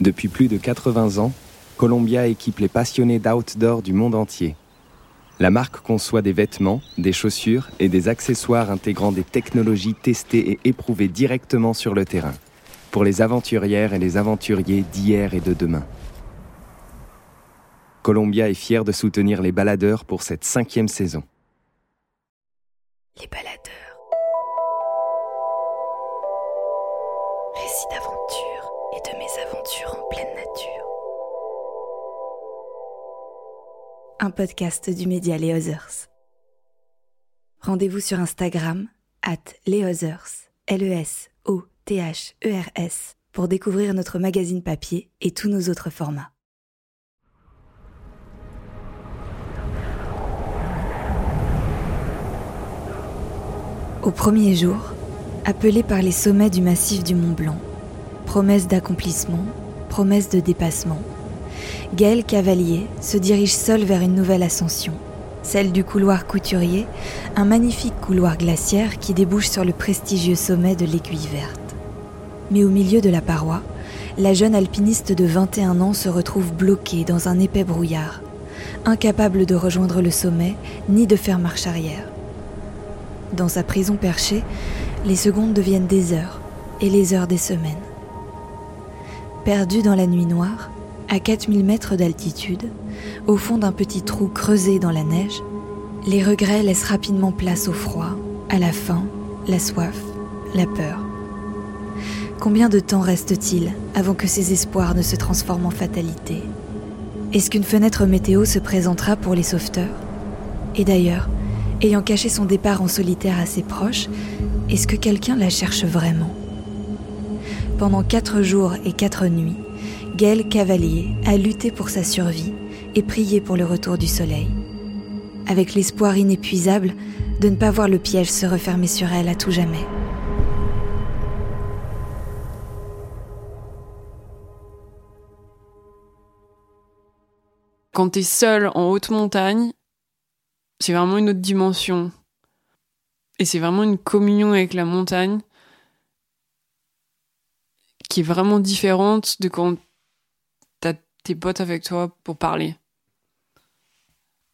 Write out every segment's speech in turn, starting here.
Depuis plus de 80 ans, Columbia équipe les passionnés d'outdoor du monde entier. La marque conçoit des vêtements, des chaussures et des accessoires intégrant des technologies testées et éprouvées directement sur le terrain, pour les aventurières et les aventuriers d'hier et de demain. Columbia est fier de soutenir les baladeurs pour cette cinquième saison. Un podcast du média Les Others. Rendez-vous sur Instagram, at Les Others, L-E-S-O-T-H-E-R-S, pour découvrir notre magazine papier et tous nos autres formats. Au premier jour, appelé par les sommets du massif du Mont Blanc, promesse d'accomplissement, promesse de dépassement, Gaël Cavalier se dirige seul vers une nouvelle ascension, celle du couloir couturier, un magnifique couloir glaciaire qui débouche sur le prestigieux sommet de l'Aiguille Verte. Mais au milieu de la paroi, la jeune alpiniste de 21 ans se retrouve bloquée dans un épais brouillard, incapable de rejoindre le sommet ni de faire marche arrière. Dans sa prison perchée, les secondes deviennent des heures et les heures des semaines. Perdue dans la nuit noire, à 4000 mètres d'altitude, au fond d'un petit trou creusé dans la neige, les regrets laissent rapidement place au froid, à la faim, la soif, la peur. Combien de temps reste-t-il avant que ces espoirs ne se transforment en fatalité? Est-ce qu'une fenêtre météo se présentera pour les sauveteurs? Et d'ailleurs, ayant caché son départ en solitaire à ses proches, est-ce que quelqu'un la cherche vraiment? Pendant quatre jours et quatre nuits, Gaël Cavalier a lutté pour sa survie et prié pour le retour du soleil, avec l'espoir inépuisable de ne pas voir le piège se refermer sur elle à tout jamais. Quand t'es seul en haute montagne, c'est vraiment une autre dimension. Et c'est vraiment une communion avec la montagne qui est vraiment différente de quand tes potes avec toi pour parler.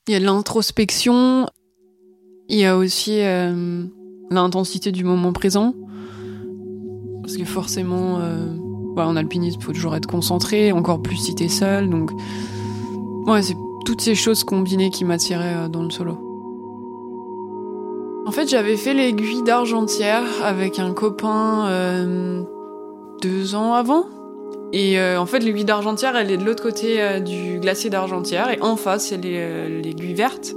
Il y a l'introspection, il y a aussi euh, l'intensité du moment présent. Parce que forcément, euh, en alpinisme, il faut toujours être concentré, encore plus si t'es seul. Donc, ouais, c'est toutes ces choses combinées qui m'attiraient euh, dans le solo. En fait, j'avais fait l'aiguille d'Argentière avec un copain deux ans avant. Et euh, en fait, l'aiguille d'Argentière, elle est de l'autre côté du glacier d'Argentière. Et en face, il y a l'aiguille verte.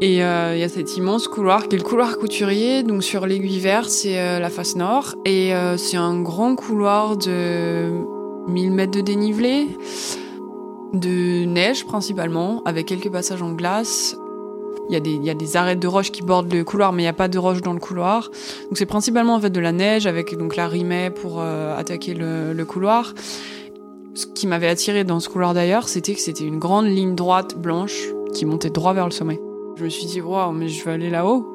Et il y a cet immense couloir qui est le couloir couturier. Donc sur l'aiguille verte, c'est la face nord. Et c'est un grand couloir de 1000 mètres de dénivelé de neige principalement, avec quelques passages en glace. Il y, a des, il y a des arêtes de roches qui bordent le couloir, mais il n'y a pas de roches dans le couloir. Donc c'est principalement en fait de la neige avec donc la rimée pour euh, attaquer le, le, couloir. Ce qui m'avait attiré dans ce couloir d'ailleurs, c'était que c'était une grande ligne droite blanche qui montait droit vers le sommet. Je me suis dit waouh, mais je vais aller là-haut.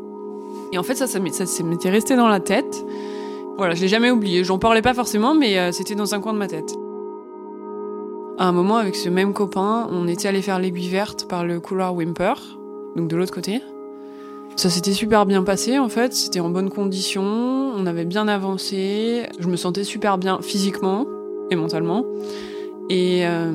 Et en fait ça, ça m'était resté dans la tête. Voilà, je l'ai jamais oublié. J'en parlais pas forcément, mais euh, c'était dans un coin de ma tête. À un moment, avec ce même copain, on était allé faire l'aiguille verte par le couloir Wimper, donc de l'autre côté. Ça s'était super bien passé en fait, c'était en bonne condition, on avait bien avancé, je me sentais super bien physiquement et mentalement. Et euh,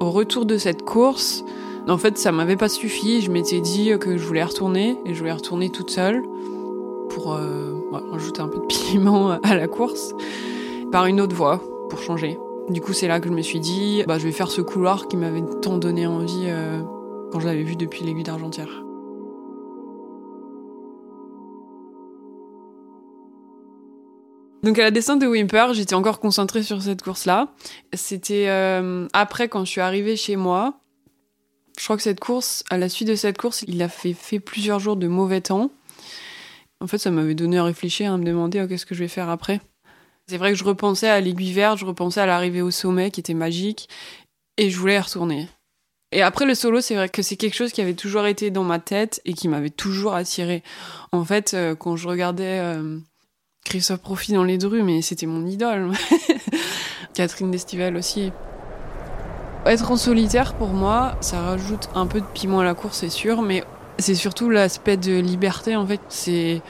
au retour de cette course, en fait ça m'avait pas suffi, je m'étais dit que je voulais retourner et je voulais retourner toute seule pour euh, rajouter un peu de piment à la course par une autre voie pour changer. Du coup, c'est là que je me suis dit, bah, je vais faire ce couloir qui m'avait tant donné envie euh, quand je l'avais vu depuis l'aiguille d'Argentière. Donc à la descente de Wimper, j'étais encore concentrée sur cette course-là. C'était euh, après quand je suis arrivée chez moi. Je crois que cette course, à la suite de cette course, il a fait, plusieurs jours de mauvais temps. En fait, ça m'avait donné à réfléchir, à me demander oh, qu'est-ce que je vais faire après. C'est vrai que je repensais à l'aiguille verte, je repensais à l'arrivée au sommet qui était magique, et je voulais y retourner. Et après le solo, c'est vrai que c'est quelque chose qui avait toujours été dans ma tête et qui m'avait toujours attiré. En fait, euh, quand je regardais euh, Christophe Profit dans les drues, mais c'était mon idole. Catherine Destivelle aussi. Être en solitaire, pour moi, ça rajoute un peu de piment à la course, c'est sûr, mais c'est surtout l'aspect de liberté, en fait. C'est.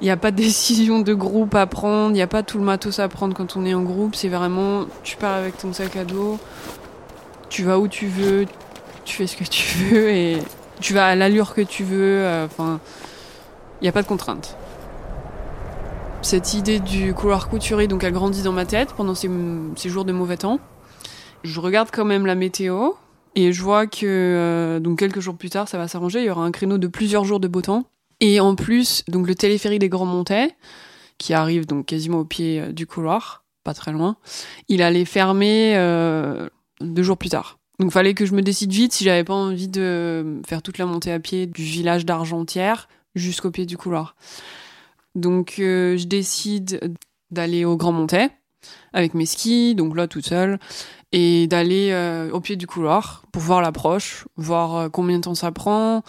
Il n'y a pas de décision de groupe à prendre, il n'y a pas tout le matos à prendre quand on est en groupe. C'est vraiment, tu pars avec ton sac à dos, tu vas où tu veux, tu fais ce que tu veux et tu vas à l'allure que tu veux. Euh, enfin, il n'y a pas de contraintes. Cette idée du couloir couturier, donc, elle grandit dans ma tête pendant ces, jours de mauvais temps je regarde quand même la météo et je vois que euh, donc quelques jours plus tard, ça va s'arranger. Il y aura un créneau de plusieurs jours de beau temps. Et en plus, donc le téléphérique des Grands Montets, qui arrive donc quasiment au pied euh, du couloir, pas très loin, il allait fermer deux jours plus tard. Donc fallait que je me décide vite si j'avais pas envie de faire toute la montée à pied du village d'Argentière jusqu'au pied du couloir. Donc je décide d'aller au Grand Montet avec mes skis, donc là toute seule et d'aller euh, au pied du couloir pour voir l'approche, voir euh, combien de temps ça prend,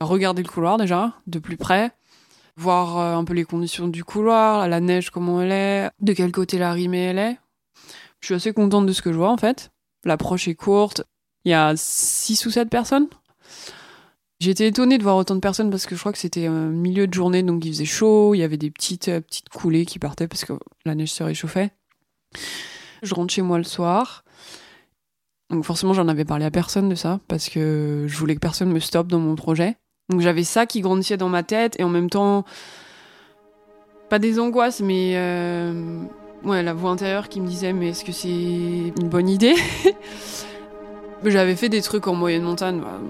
regarder le couloir déjà de plus près, voir euh, un peu les conditions du couloir, la neige comment elle est, de quel côté la rimée elle est. Je suis assez contente de ce que je vois en fait. L'approche est courte. Il y a 6 ou 7 personnes. J'étais étonnée de voir autant de personnes parce que je crois que c'était milieu de journée donc il faisait chaud, il y avait des petites petites coulées qui partaient parce que la neige se réchauffait. Je rentre chez moi le soir. Donc forcément, j'en avais parlé à personne de ça parce que je voulais que personne me stoppe dans mon projet. Donc j'avais ça qui grandissait dans ma tête et en même temps, pas des angoisses, mais euh, ouais, la voix intérieure qui me disait mais est-ce que c'est une bonne idée J'avais fait des trucs en moyenne montagne, bah,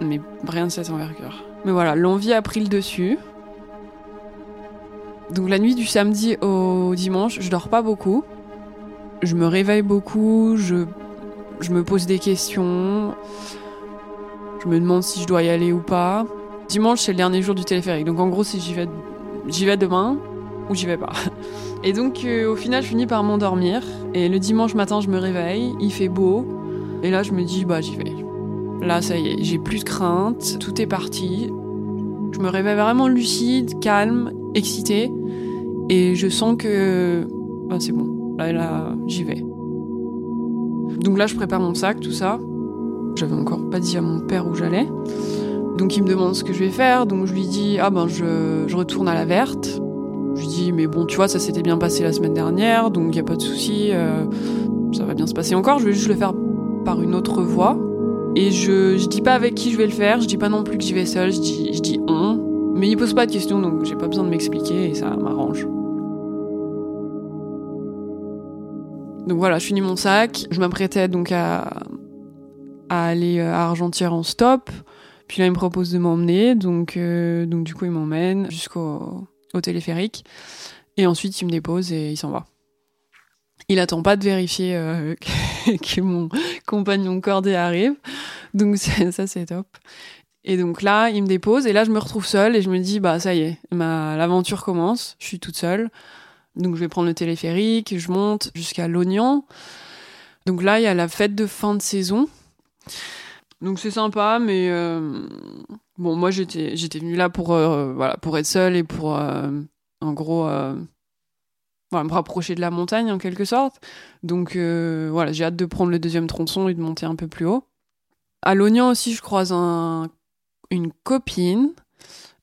mais rien de cette envergure. Mais voilà, l'envie a pris le dessus. Donc la nuit du samedi au dimanche, je dors pas beaucoup. Je me réveille beaucoup, je, je me pose des questions, je me demande si je dois y aller ou pas. Dimanche, c'est le dernier jour du téléphérique, donc en gros, si j'y vais, j'y vais demain ou j'y vais pas. Et donc, euh, au final, je finis par m'endormir. Et le dimanche matin, je me réveille, il fait beau, et là, je me dis, bah, j'y vais. Là, ça y est, j'ai plus de crainte, tout est parti. Je me réveille vraiment lucide, calme, excitée, et je sens que bah, c'est bon Là, là, j'y vais. Donc là, je prépare mon sac, tout ça. J'avais encore pas dit à mon père où j'allais. Donc il me demande ce que je vais faire. Donc je lui dis ah ben je, je retourne à la verte. Je dis mais bon tu vois ça s'était bien passé la semaine dernière donc il a pas de souci. Euh, ça va bien se passer encore. Je vais juste le faire par une autre voie. Et je, je dis pas avec qui je vais le faire. Je dis pas non plus que j'y vais seule. Je dis, je dis on. Mais il pose pas de questions donc j'ai pas besoin de m'expliquer et ça m'arrange. Donc voilà, je finis mon sac. Je m'apprêtais donc à, aller euh, à Argentière en stop. Puis là, il me propose de m'emmener. Donc, euh, donc du coup, il m'emmène jusqu'au au téléphérique. Et ensuite, il me dépose et il s'en va. Il attend pas de vérifier euh, que, mon compagnon cordé arrive. Donc ça, c'est top. Et donc là, il me dépose et là, je me retrouve seule et je me dis, bah ça y est, ma l'aventure commence. Je suis toute seule. Donc je vais prendre le téléphérique, je monte jusqu'à l'Oignan. Donc là, il y a la fête de fin de saison. Donc c'est sympa, mais euh, bon, moi j'étais j'étais venue là pour euh, voilà pour être seule et pour euh, en gros voilà, me rapprocher de la montagne en quelque sorte. Donc voilà, j'ai hâte de prendre le deuxième tronçon et de monter un peu plus haut. À l'Oignan aussi, je croise un, une copine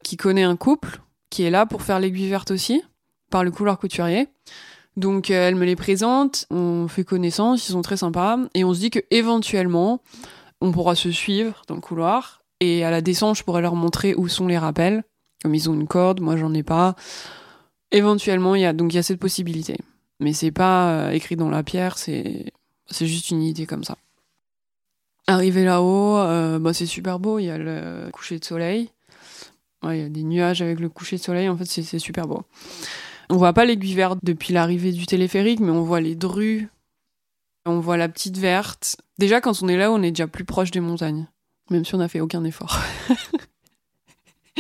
qui connaît un couple qui est là pour faire l'aiguille verte aussi par le couloir couturier. Donc euh, elle me les présente, on fait connaissance, ils sont très sympas et on se dit que éventuellement on pourra se suivre dans le couloir et à la descente je pourrais leur montrer où sont les rappels comme ils ont une corde, moi j'en ai pas. Éventuellement il y a donc il y a cette possibilité. Mais c'est pas euh, écrit dans la pierre, c'est c'est juste une idée comme ça. Arrivé là-haut, euh, bah, c'est super beau, il y a le coucher de soleil. il y a des nuages avec le coucher de soleil, en fait c'est super beau. On voit pas l'aiguille verte depuis l'arrivée du téléphérique, mais on voit les drues, on voit la petite verte. Déjà, quand on est là, on est déjà plus proche des montagnes, même si on n'a fait aucun effort.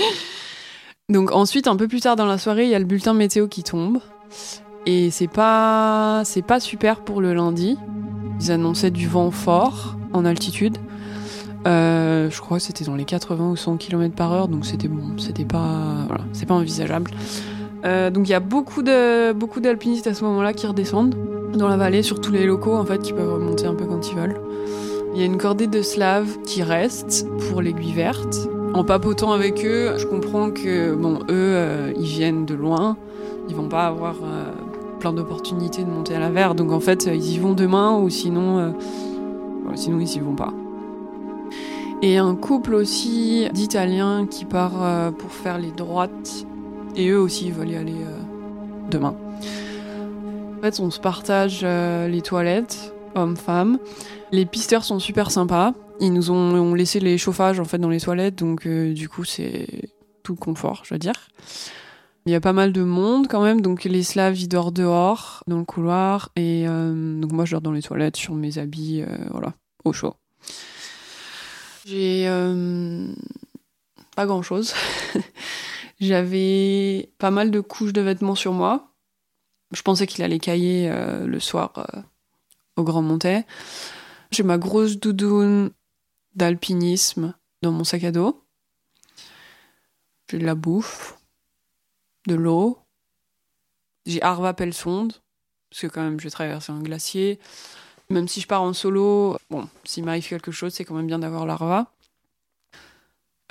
Donc ensuite, un peu plus tard dans la soirée, il y a le bulletin météo qui tombe. Et c'est pas, c'est pas super pour le lundi. Ils annonçaient du vent fort en altitude. Euh, je crois que c'était dans les 80 ou 100 km par heure, donc c'était bon, c'était pas, voilà, c'est pas envisageable. Euh, donc il y a beaucoup de beaucoup d'alpinistes à ce moment-là qui redescendent dans la vallée, surtout les locaux en fait qui peuvent remonter un peu quand ils veulent. Il y a une cordée de Slaves qui reste pour l'aiguille verte. En papotant avec eux, je comprends que bon eux euh, ils viennent de loin, ils vont pas avoir euh, plein d'opportunités de monter à la verte, donc en fait ils y vont demain ou sinon sinon ils y vont pas. Et un couple aussi d'Italiens qui part pour faire les droites et eux aussi, ils veulent y aller euh, demain. En fait, on se partage euh, les toilettes, hommes-femmes. Les pisteurs sont super sympas. Ils nous ont, laissé les chauffages en fait dans les toilettes, donc euh, du coup c'est tout confort, je veux dire. Il y a pas mal de monde quand même, donc les Slaves ils dorment dehors dans le couloir et donc moi je dors dans les toilettes sur mes habits, voilà, au chaud. J'ai pas grand chose. J'avais pas mal de couches de vêtements sur moi. Je pensais qu'il allait cailler euh, le soir euh, au Grand Montet. J'ai ma grosse doudoune d'alpinisme dans mon sac à dos. J'ai de la bouffe, de l'eau. J'ai Arva Pelsonde, parce que quand même je traverse un glacier. Même si je pars en solo, bon, s'il m'arrive quelque chose, c'est quand même bien d'avoir l'Arva.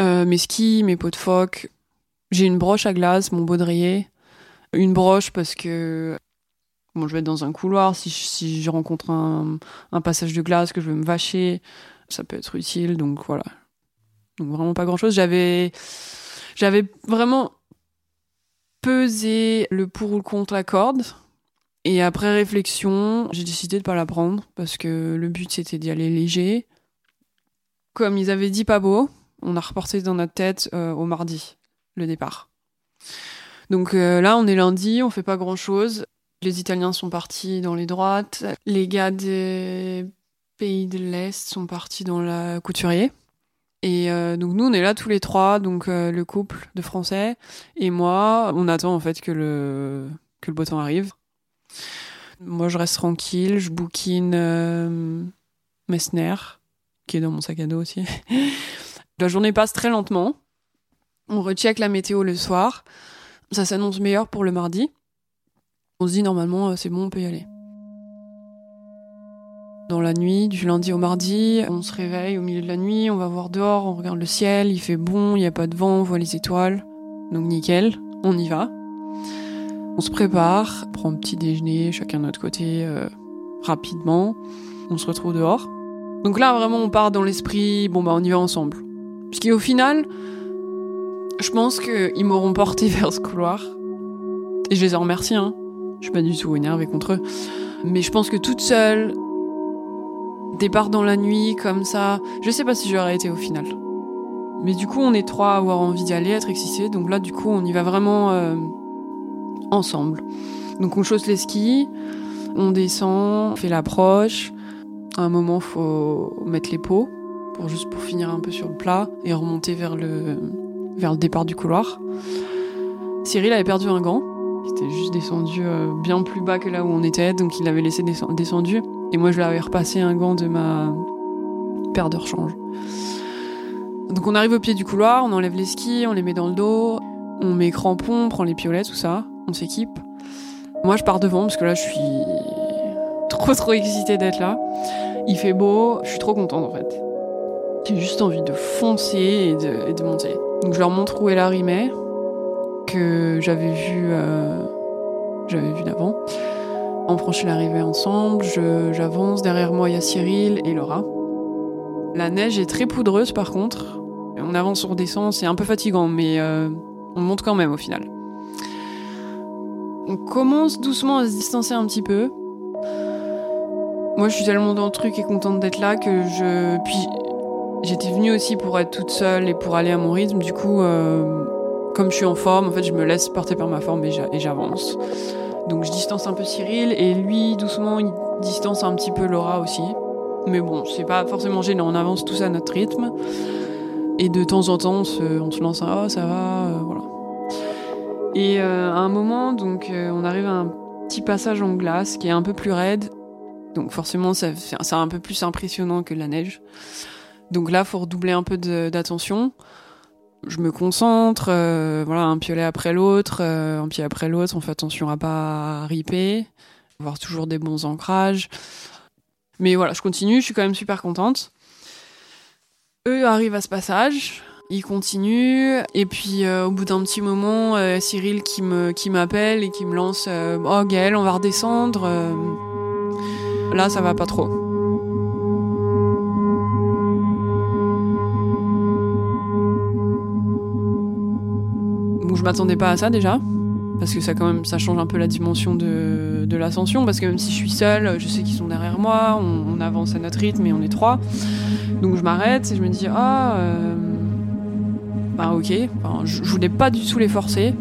Euh, mes skis, mes pots de phoque, j'ai une broche à glace, mon baudrier. Une broche parce que bon, je vais être dans un couloir. Si, je rencontre un, passage de glace, que je veux me vacher, ça peut être utile. Donc voilà. Donc vraiment pas grand chose. J'avais, j'avais vraiment pesé le pour ou le contre la corde. Et après réflexion, j'ai décidé de pas la prendre parce que le but c'était d'y aller léger. Comme ils avaient dit pas beau, on a reporté dans notre tête euh, au mardi le départ. Donc euh, là, on est lundi, on fait pas grand chose. Les Italiens sont partis dans les droites. Les gars des pays de l'Est sont partis dans la couturier. Et euh, donc nous, on est là tous les trois, donc euh, le couple de Français et moi, on attend en fait que le que le beau temps arrive. Moi, je reste tranquille, je bouquine Messner, qui est dans mon sac à dos aussi. la journée passe très lentement. On recheck la météo le soir. Ça s'annonce meilleur pour le mardi. On se dit normalement euh, c'est bon, on peut y aller. Dans la nuit, du lundi au mardi, on se réveille au milieu de la nuit, on va voir dehors, on regarde le ciel, il fait bon, il n'y a pas de vent, on voit les étoiles. Donc nickel, on y va. On se prépare, on prend un petit déjeuner, chacun de notre côté, euh, rapidement. On se retrouve dehors. Donc là, vraiment, on part dans l'esprit, bon bah on y va ensemble. Parce qu'au final, je pense qu'ils m'auront porté vers ce couloir. Et je les en remercie, hein. Je suis pas du tout énervée contre eux. Mais je pense que toute seule, départ dans la nuit, comme ça, je sais pas si j'aurais été au final. Mais du coup, on est trois à avoir envie d'y aller, être excités. Donc là, du coup, on y va vraiment euh, ensemble. Donc on chausse les skis, on descend, on fait l'approche. À un moment, faut mettre les pots pour juste pour finir un peu sur le plat et remonter vers le vers le départ du couloir. Cyril avait perdu un gant. Il était juste descendu euh, bien plus bas que là où on était, donc il l'avait laissé descendu. Et moi, je lui avais repassé un gant de ma paire de rechange. Donc on arrive au pied du couloir, on enlève les skis, on les met dans le dos, on met crampons, on prend les piolets, tout ça, on s'équipe. Moi, je pars devant parce que là, je suis trop trop excitée d'être là. Il fait beau, je suis trop contente en fait. J'ai juste envie de foncer et de, monter. Donc je leur montre où est la Rimet, que j'avais vu, euh, j'avais vu d'avant. On franchit l'arrivée ensemble, j'avance, derrière moi il y a Cyril et Laura. La neige est très poudreuse par contre. On avance, on redescend, c'est un peu fatigant, mais euh, on monte quand même au final. On commence doucement à se distancer un petit peu. Moi, je suis tellement dans le truc et contente d'être là que je. Puis, J'étais venue aussi pour être toute seule et pour aller à mon rythme. Du coup, euh, comme je suis en forme, en fait, je me laisse porter par ma forme et j'avance. Donc je distance un peu Cyril et lui, doucement, il distance un petit peu Laura aussi. Mais bon, c'est pas forcément gênant, on avance tous à notre rythme. Et de temps en temps, on se, lance un « oh, ça va euh, voilà. Et euh, à un moment, donc, on arrive à un petit passage en glace qui est un peu plus raide. Donc forcément, c'est un peu plus impressionnant que la neige. Donc là, faut redoubler un peu d'attention. Je me concentre, euh, voilà, un piolet après l'autre, euh, un pied après l'autre. On fait attention à pas riper, avoir toujours des bons ancrages. Mais voilà, je continue, je suis quand même super contente. Eux arrivent à ce passage, ils continuent, et puis euh, au bout d'un petit moment, Cyril qui m'appelle et qui me lance "Oh Gaël, on va redescendre." là, ça va pas trop. Je m'attendais pas à ça déjà. Parce que ça, quand même, ça change un peu la dimension de, l'ascension. Parce que même si je suis seule, je sais qu'ils sont derrière moi, on, avance à notre rythme et on est trois. Donc je m'arrête et je me dis Ah, euh, bah ok. je, voulais pas du tout les forcer.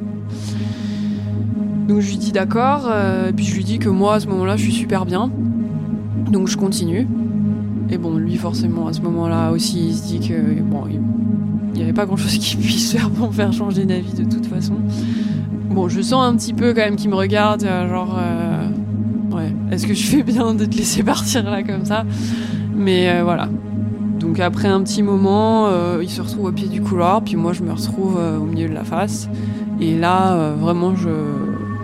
Donc je lui dis d'accord. Euh, puis je lui dis que moi, à ce moment-là, je suis super bien. Donc je continue. Et bon, lui, forcément, à ce moment-là aussi, il se dit que bon, il n'y avait pas grand chose qui puisse faire pour me faire changer d'avis de toute façon. Bon, je sens un petit peu quand même qu'il me regarde, euh, genre, euh, ouais, est-ce que je fais bien de te laisser partir là comme ça? Mais euh, voilà. Donc après un petit moment, il se retrouve au pied du couloir, puis moi je me retrouve au milieu de la face. Et là, vraiment, je,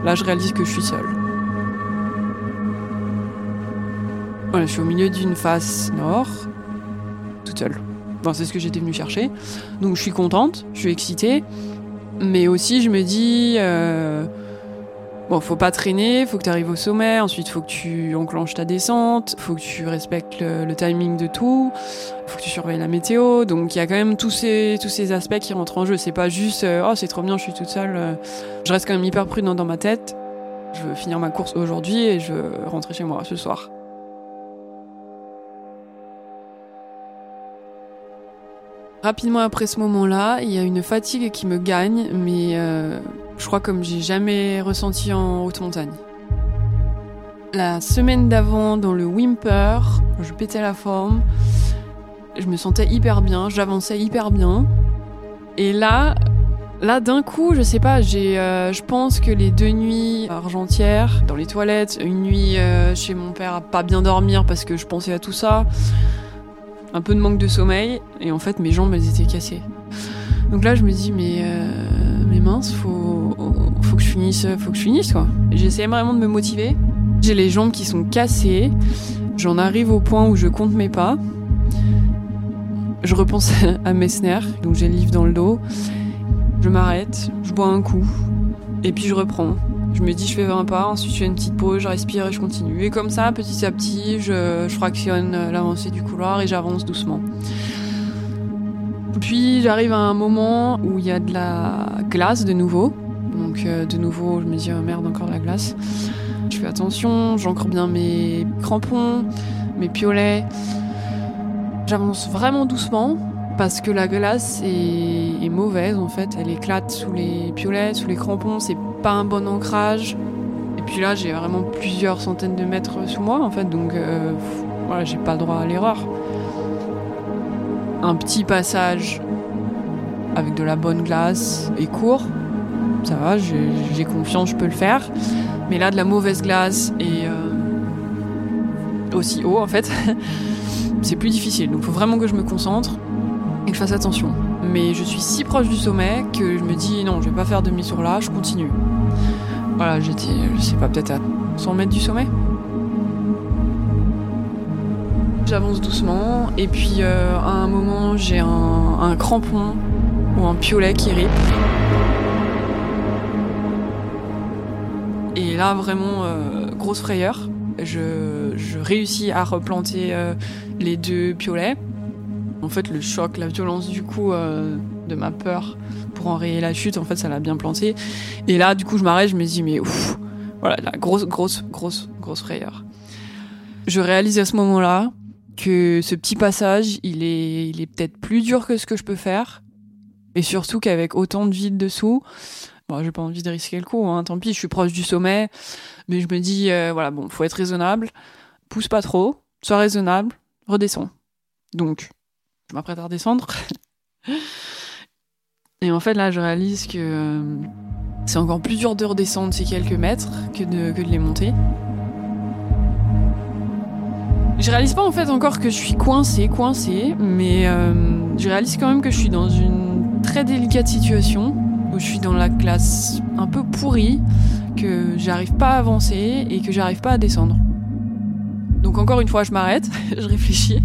là, je réalise que je suis seule. Voilà, je suis au milieu d'une face nord, toute seule c'est ce que j'étais venue chercher. Donc je suis contente, je suis excitée. Mais aussi, je me dis, euh, bon, faut pas traîner, faut que tu arrives au sommet. Ensuite, faut que tu enclenches ta descente, faut que tu respectes le, timing de tout, faut que tu surveilles la météo. Donc, il y a quand même tous ces, tous ces aspects qui rentrent en jeu. C'est pas juste, euh, oh, c'est trop bien, je suis toute seule. Euh. Je reste quand même hyper prudent dans ma tête. Je veux finir ma course aujourd'hui et je veux rentrer chez moi ce soir. Rapidement après ce moment-là, il y a une fatigue qui me gagne, mais euh, je crois comme j'ai jamais ressenti en haute montagne. La semaine d'avant, dans le Wimper, je pétais la forme, je me sentais hyper bien, j'avançais hyper bien. Et là, là d'un coup, je sais pas, j'ai, euh, je pense que les deux nuits argentières dans les toilettes, une nuit euh, chez mon père à pas bien dormir parce que je pensais à tout ça un peu de manque de sommeil, et en fait mes jambes elles étaient cassées. Donc là je me dis mais euh, mais mince, faut faut que je finisse, faut que je finisse quoi. J'essaie vraiment de me motiver. J'ai les jambes qui sont cassées. J'en arrive au point où je compte mes pas. Je repense à Messner, donc j'ai le livre dans le dos. Je m'arrête, je bois un coup, et puis je reprends. Je me dis, je fais 20 pas, ensuite je fais une petite pause, je respire et je continue. Et comme ça, petit à petit, je, fractionne l'avancée du couloir et j'avance doucement. Puis j'arrive à un moment où il y a de la glace de nouveau. Donc euh, de nouveau, je me dis, oh merde, encore de la glace. Je fais attention, j'ancre bien mes crampons, mes piolets. J'avance vraiment doucement parce que la glace est, est, mauvaise en fait. Elle éclate sous les piolets, sous les crampons. C'est pas un bon ancrage. Et puis là, j'ai vraiment plusieurs centaines de mètres sous moi, en fait, donc euh, voilà, j'ai pas le droit à l'erreur. Un petit passage avec de la bonne glace et court, ça va, j'ai confiance, je peux le faire. Mais là, de la mauvaise glace et euh, aussi haut, en fait, c'est plus difficile. Donc, faut vraiment que je me concentre et que je fasse attention mais je suis si proche du sommet que je me dis non, je vais pas faire demi-tour là, je continue. Voilà, j'étais, je sais pas, peut-être à 100 mètres du sommet. J'avance doucement et puis euh, à un moment j'ai un, crampon ou un piolet qui rip. Et là vraiment euh, grosse frayeur. Je, réussis à replanter euh, les deux piolets en fait, le choc, la violence du coup euh, de ma peur pour enrayer la chute, en fait, ça l'a bien planté. Et là, du coup, je m'arrête, je me dis, mais ouf, voilà, la grosse, grosse, grosse, grosse frayeur. Je réalise à ce moment-là que ce petit passage, il est, il est peut-être plus dur que ce que je peux faire. Et surtout qu'avec autant de vide dessous, bon, j'ai pas envie de risquer le coup, hein, tant pis, je suis proche du sommet. Mais je me dis, euh, voilà, bon, faut être raisonnable, pousse pas trop, sois raisonnable, redescends. Donc, je m'apprête à redescendre. Et en fait, là, je réalise que euh, c'est encore plus dur de redescendre ces quelques mètres que de, les monter. Je réalise pas en fait encore que je suis coincée, coincée, mais euh, je réalise quand même que je suis dans une très délicate situation où je suis dans la classe un peu pourrie, que j'arrive pas à avancer et que j'arrive pas à descendre. Donc encore une fois, je m'arrête, je réfléchis.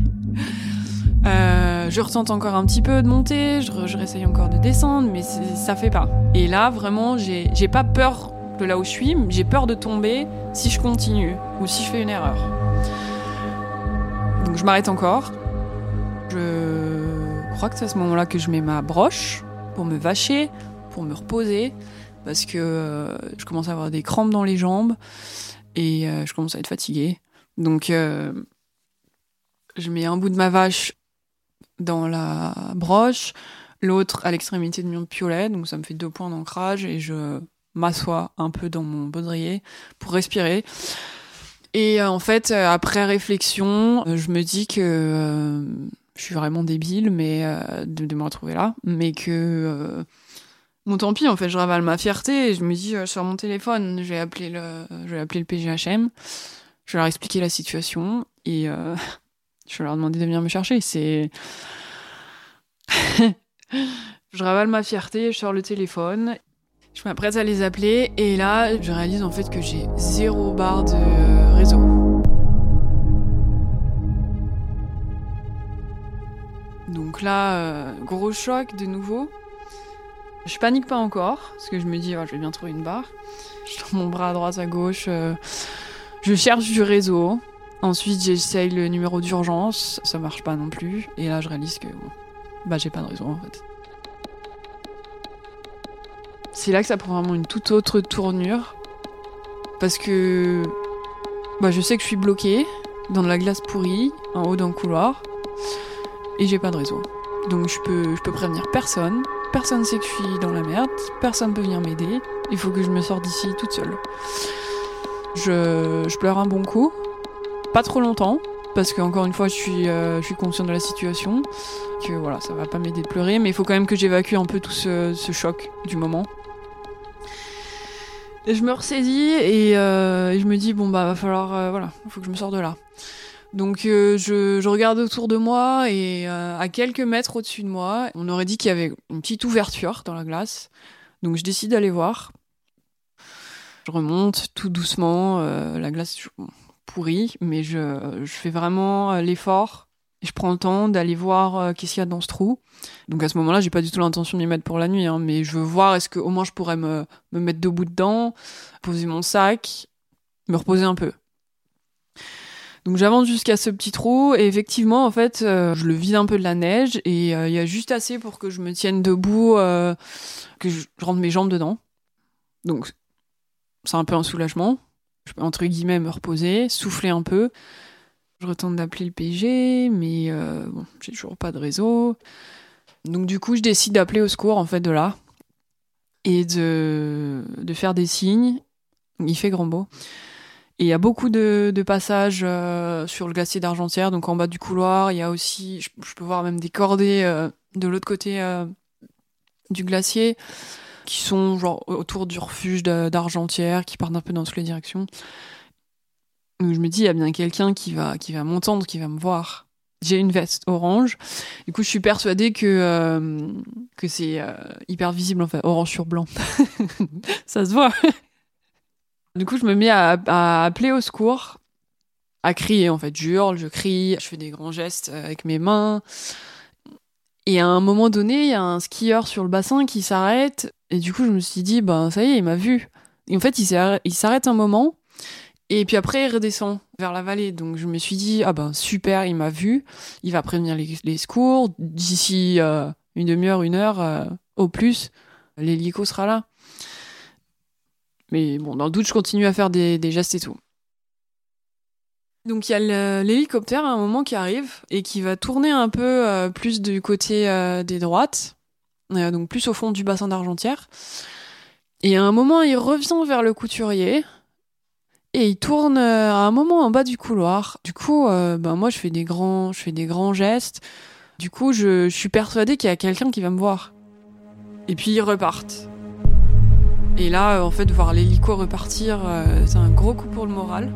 Euh, je retente encore un petit peu de monter, je, je réessaye encore de descendre, mais ça fait pas. Et là, vraiment, j'ai pas peur de là où je suis, j'ai peur de tomber si je continue ou si je fais une erreur. Donc je m'arrête encore. Je crois que c'est à ce moment-là que je mets ma broche pour me vacher, pour me reposer, parce que euh, je commence à avoir des crampes dans les jambes et euh, je commence à être fatiguée. Donc euh, je mets un bout de ma vache dans la broche, l'autre à l'extrémité de mon piolet, donc ça me fait deux points d'ancrage et je m'assois un peu dans mon baudrier pour respirer. Et euh, en fait, euh, après réflexion, euh, je me dis que je suis vraiment débile, mais de, me retrouver là, mais que bon tant pis en fait, je ravale ma fierté et je me dis sur mon téléphone, je vais appeler le, je vais appeler le PGHM, je vais leur expliquer la situation et je vais leur demander de venir me chercher. C'est je ravale ma fierté, je sors le téléphone je m'apprête à les appeler et là, je réalise en fait que j'ai zéro barre de réseau. Donc là, euh, gros choc de nouveau. Je panique pas encore, parce que je me dis, oh, je vais bien trouver une barre. Je tends mon bras à droite, à gauche. Euh, je cherche du réseau. Ensuite, j'essaye le numéro d'urgence. Ça marche pas non plus. Et là, je réalise que, bon, bah, j'ai pas de réseau en fait c'est là que ça prend vraiment une toute autre tournure. Parce que bah, je sais que je suis bloquée dans de la glace pourrie, en haut d'un couloir, et j'ai pas de réseau. Donc je peux, je peux prévenir personne, personne sait que je suis dans la merde, personne peut venir m'aider, il faut que je me sorte d'ici toute seule. Je, je, pleure un bon coup, pas trop longtemps, parce qu'encore une fois je suis, euh, je suis consciente de la situation, que voilà, ça va pas m'aider de pleurer, mais il faut quand même que j'évacue un peu tout ce, choc du moment. Et je me ressaisis euh, et, je me dis bon bah va falloir euh, voilà, il faut que je me sorte de là. Donc euh, je, regarde autour de moi et à quelques mètres au-dessus de moi, on aurait dit qu'il y avait une petite ouverture dans la glace. Donc je décide d'aller voir. Je remonte tout doucement, la glace pourrie, mais je, je fais vraiment l'effort je prends le temps d'aller voir euh, qu'est-ce qu'il y a dans ce trou. Donc à ce moment-là, j'ai pas du tout l'intention de mettre pour la nuit, hein, mais je veux voir est-ce que au moins je pourrais me, me mettre debout dedans, poser mon sac, me reposer un peu. Donc j'avance jusqu'à ce petit trou et effectivement en fait euh, je le vide un peu de la neige et euh, il y a juste assez pour que je me tienne debout, que je rentre mes jambes dedans. Donc c'est un peu un soulagement. Je peux entre guillemets me reposer, souffler un peu. Je retente d'appeler le PG, mais euh, bon, j'ai toujours pas de réseau. Donc du coup, je décide d'appeler au secours en fait de là et de, de faire des signes. Il fait grand beau. Et il y a beaucoup de, passages euh, sur le glacier d'Argentière, donc en bas du couloir. Il y a aussi, je, peux voir même des cordées euh, de l'autre côté du glacier qui sont genre autour du refuge d'Argentière, qui partent un peu dans toutes les directions. Donc je me dis, il y a bien quelqu'un qui va, qui va m'entendre, qui va me voir. J'ai une veste orange. Du coup, je suis persuadée que, euh, que c'est euh, hyper visible, en fait, orange sur blanc. Ça se voit. du coup, je me mets à, à, appeler au secours, à crier, en fait. Je hurle, je crie, je fais des grands gestes avec mes mains. Et à un moment donné, il y a un skieur sur le bassin qui s'arrête. Et du coup, je me suis dit, ben, ça y est, il m'a vu. Et en fait, il s'arrête un moment et puis après, il redescend vers la vallée. Donc je me suis dit, ah ben super, il m'a vu, il va prévenir les, secours. D'ici euh, une demi-heure, une heure euh, au plus, l'hélico sera là. Mais bon, dans le doute, je continue à faire des, gestes et tout. Donc il y a l'hélicoptère à un moment qui arrive et qui va tourner un peu euh, plus du côté des droites, donc plus au fond du bassin d'Argentière. Et à un moment, il revient vers le couturier et il tourne euh, à un moment en bas du couloir. Du coup, euh, ben moi je fais des grands, je fais des grands gestes. Du coup, je, suis persuadée qu'il y a quelqu'un qui va me voir. Et puis ils repartent. Et là, euh, en fait, voir l'hélico repartir, c'est un gros coup pour le moral.